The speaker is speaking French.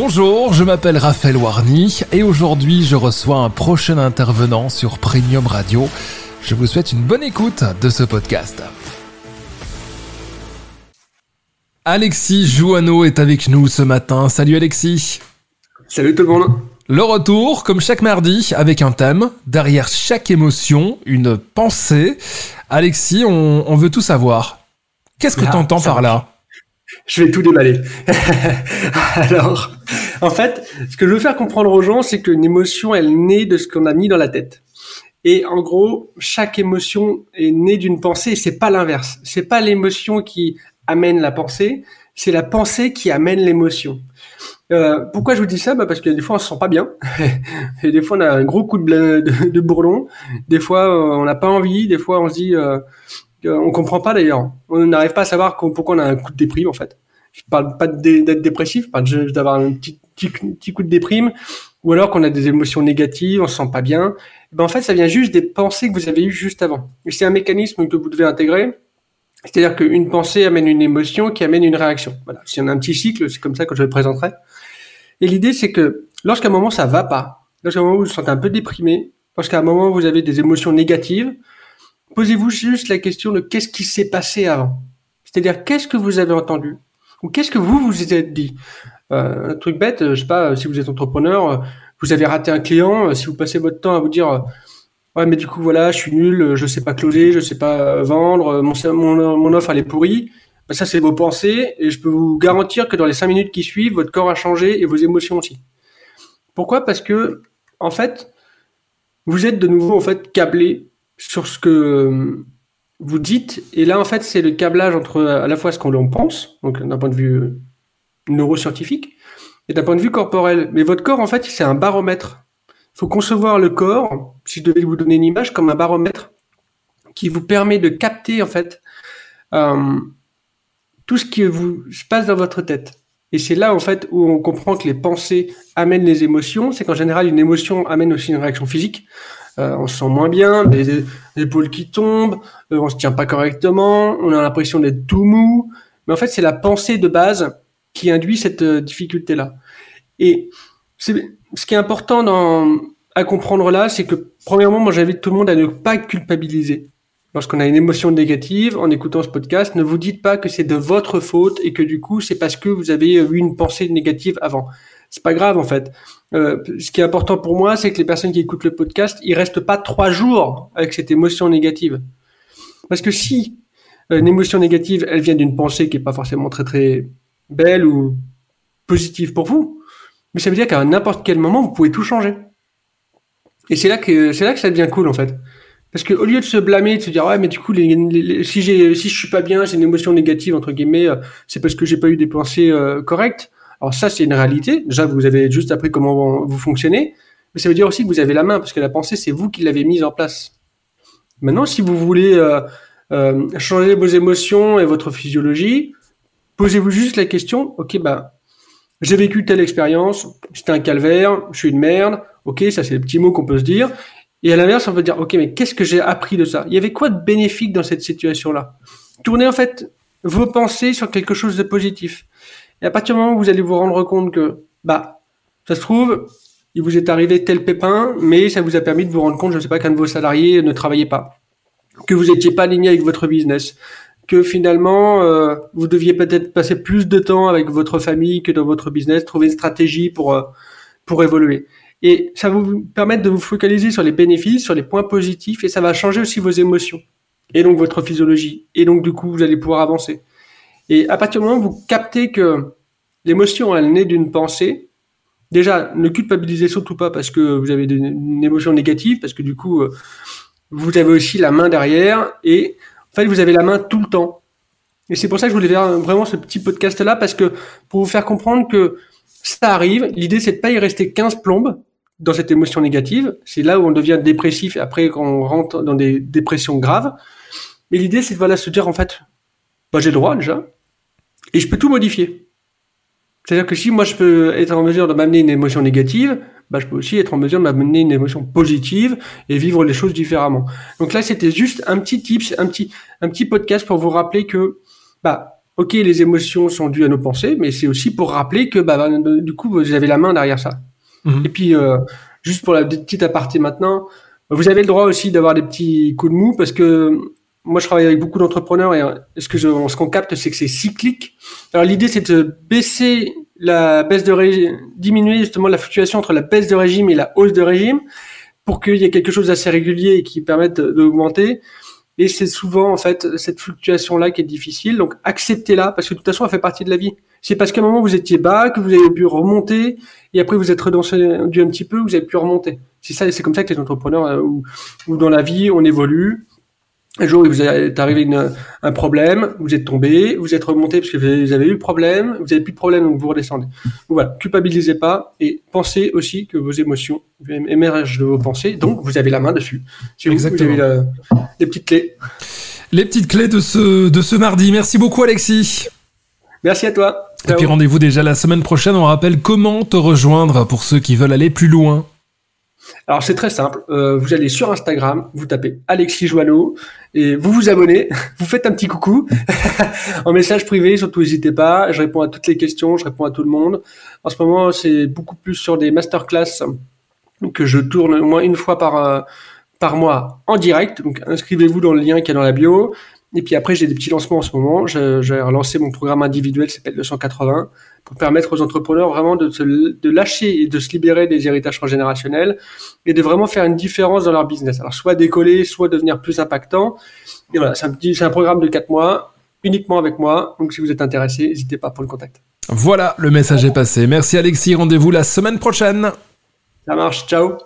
Bonjour, je m'appelle Raphaël Warny et aujourd'hui je reçois un prochain intervenant sur Premium Radio. Je vous souhaite une bonne écoute de ce podcast. Alexis Jouanneau est avec nous ce matin. Salut Alexis. Salut tout le monde. Le retour, comme chaque mardi, avec un thème. Derrière chaque émotion, une pensée. Alexis, on, veut tout savoir. Qu'est-ce que ah, tu entends par là? Je vais tout déballer. Alors, en fait, ce que je veux faire comprendre aux gens, c'est qu'une émotion, elle naît de ce qu'on a mis dans la tête. Et en gros, chaque émotion est née d'une pensée et c'est pas l'inverse. C'est pas l'émotion qui amène la pensée, c'est la pensée qui amène l'émotion. Euh, pourquoi je vous dis ça? Bah Parce que des fois on se sent pas bien, et des fois on a un gros coup de, de, de bourlon, des fois on n'a pas envie, des fois on se dit, euh, on comprend pas d'ailleurs, on n'arrive pas à savoir pourquoi on a un coup de déprime en fait. Je parle pas d'être dépressif, je parle d'avoir un petit, coup de déprime, ou alors qu'on a des émotions négatives, on se sent pas bien. ben en fait ça vient juste des pensées que vous avez eues juste avant. C'est un mécanisme que vous devez intégrer. C'est-à-dire qu'une pensée amène une émotion qui amène une réaction. Voilà. Si on a un petit cycle, c'est comme ça que je le présenterai. Et l'idée, c'est que lorsqu'à un moment ça va pas, lorsqu'à un moment vous vous sentez un peu déprimé, lorsqu'à un moment vous avez des émotions négatives, posez-vous juste la question de qu'est-ce qui s'est passé avant. C'est-à-dire qu'est-ce que vous avez entendu? Ou qu'est-ce que vous vous êtes dit? Euh, un truc bête, je sais pas, si vous êtes entrepreneur, vous avez raté un client, si vous passez votre temps à vous dire ouais mais du coup voilà, je suis nul, je sais pas closer, je sais pas vendre, mon offre elle est pourrie. Bah, ça, c'est vos pensées, et je peux vous garantir que dans les cinq minutes qui suivent, votre corps a changé et vos émotions aussi. Pourquoi? Parce que, en fait, vous êtes de nouveau en fait câblé sur ce que euh, vous dites, et là, en fait, c'est le câblage entre à la fois ce qu'on pense, donc d'un point de vue euh, neuroscientifique, et d'un point de vue corporel. Mais votre corps, en fait, c'est un baromètre. Il faut concevoir le corps, si je devais vous donner une image, comme un baromètre qui vous permet de capter, en fait, euh, tout ce qui se passe dans votre tête. Et c'est là, en fait, où on comprend que les pensées amènent les émotions. C'est qu'en général, une émotion amène aussi une réaction physique. Euh, on se sent moins bien, des, épaules qui tombent, euh, on se tient pas correctement, on a l'impression d'être tout mou. Mais en fait, c'est la pensée de base qui induit cette euh, difficulté-là. Et ce qui est important à comprendre là, c'est que premièrement, moi j'invite tout le monde à ne pas culpabiliser lorsqu'on a une émotion négative, en écoutant ce podcast, ne vous dites pas que c'est de votre faute et que du coup, c'est parce que vous avez eu une pensée négative avant. C'est pas grave, en fait. Euh, ce qui est important pour moi, c'est que les personnes qui écoutent le podcast, ils restent pas trois jours avec cette émotion négative. Parce que si euh, une émotion négative, elle vient d'une pensée qui est pas forcément très très belle ou positive pour vous, mais ça veut dire qu'à n'importe quel moment, vous pouvez tout changer. Et c'est là que c'est là que ça devient cool en fait. Parce que au lieu de se blâmer, de se dire ouais mais du coup si j'ai si je suis pas bien, j'ai une émotion négative entre guillemets, euh, c'est parce que j'ai pas eu des pensées euh, correctes. Alors ça c'est une réalité. Déjà vous avez juste appris comment vous fonctionnez, mais ça veut dire aussi que vous avez la main parce que la pensée c'est vous qui l'avez mise en place. Maintenant si vous voulez euh, euh changer vos émotions et votre physiologie, posez-vous juste la question ok bah j'ai vécu telle expérience, c'était un calvaire, je suis une merde. Ok ça c'est les petits mots qu'on peut se dire et à l'inverse, on peut dire, OK, mais qu'est-ce que j'ai appris de ça? Il y avait quoi de bénéfique dans cette situation-là? Tournez en fait vos pensées sur quelque chose de positif. Et à partir du moment où vous allez vous rendre compte que, bah, ça se trouve, il vous est arrivé tel pépin, mais ça vous a permis de vous rendre compte, je ne sais pas, qu'un de vos salariés ne travaillait pas, que vous n'étiez pas aligné avec votre business, que finalement, euh, vous deviez peut-être passer plus de temps avec votre famille que dans votre business, trouver une stratégie pour, euh, pour évoluer. Et ça va vous permettre de vous focaliser sur les bénéfices, sur les points positifs, et ça va changer aussi vos émotions, et donc votre physiologie. Et donc, du coup, vous allez pouvoir avancer. Et à partir du moment où vous captez que l'émotion, elle naît d'une pensée, déjà, ne culpabilisez surtout pas parce que vous avez une émotion négative, parce que du coup, euh, vous avez aussi la main derrière, et en fait, vous avez la main tout le temps. Et c'est pour ça que je voulais faire vraiment ce petit podcast-là, parce que pour vous faire comprendre que ça arrive, l'idée c'est de pas y rester 15 plombes, dans cette émotion négative. C'est là où on devient dépressif après quand on rentre dans des dépressions graves. Mais l'idée, c'est de voilà, se dire en fait, bah, j'ai le droit déjà et je peux tout modifier. C'est-à-dire que si moi je peux être en mesure de m'amener une émotion négative, bah, je peux aussi être en mesure de m'amener une émotion positive et vivre les choses différemment. Donc là, c'était juste un petit tips, un petit, un petit podcast pour vous rappeler que, bah, ok, les émotions sont dues à nos pensées, mais c'est aussi pour rappeler que bah, du coup, vous avez la main derrière ça. Mhm. Et puis, euh, juste pour la petite aparté maintenant, vous avez le droit aussi d'avoir des petits coups de mou parce que moi, je travaille avec beaucoup d'entrepreneurs et ce que je, ce qu'on capte, c'est que c'est cyclique. Alors, l'idée, c'est de baisser la baisse de régime, diminuer justement la fluctuation entre la baisse de régime et la hausse de régime pour qu'il y ait quelque chose d'assez régulier et qui permette d'augmenter. Et c'est souvent en fait cette fluctuation-là qui est difficile. Donc acceptez-la parce que de toute façon, elle fait partie de la vie. C'est parce qu'à un moment vous étiez bas que vous avez pu remonter et après vous êtes redescendu un petit peu, vous avez pu remonter. C'est ça, c'est comme ça que les entrepreneurs euh, ou dans la vie on évolue un jour, il vous est arrivé une, un problème, vous êtes tombé, vous êtes remonté parce que vous avez eu le problème, vous avez plus de problème, donc vous redescendez. Donc voilà, culpabilisez pas et pensez aussi que vos émotions émergent de vos pensées, donc vous avez la main dessus. Si vous, avez les petites clés. Les petites clés de ce, de ce mardi. Merci beaucoup, Alexis. Merci à toi. Et puis rendez-vous déjà la semaine prochaine. On rappelle comment te rejoindre pour ceux qui veulent aller plus loin. Alors c'est très simple. Euh, vous allez sur Instagram, vous tapez Alexis Joanneau et vous vous abonnez, vous faites un petit coucou en message privé. Surtout n'hésitez pas. Je réponds à toutes les questions, je réponds à tout le monde. En ce moment, c'est beaucoup plus sur des masterclass que je tourne au moins une fois par euh, par mois en direct. Donc inscrivez-vous dans le lien qui est dans la bio. Et puis après, j'ai des petits lancements en ce moment. J'ai relancé mon programme individuel, s'appelle 280, pour permettre aux entrepreneurs vraiment de, se, de lâcher et de se libérer des héritages transgénérationnels et de vraiment faire une différence dans leur business. Alors, soit décoller, soit devenir plus impactant. Et voilà, c'est un, petit, un programme de 4 mois, uniquement avec moi. Donc, si vous êtes intéressé, n'hésitez pas pour le contact. Voilà, le message est passé. Merci Alexis, rendez-vous la semaine prochaine. Ça marche, ciao.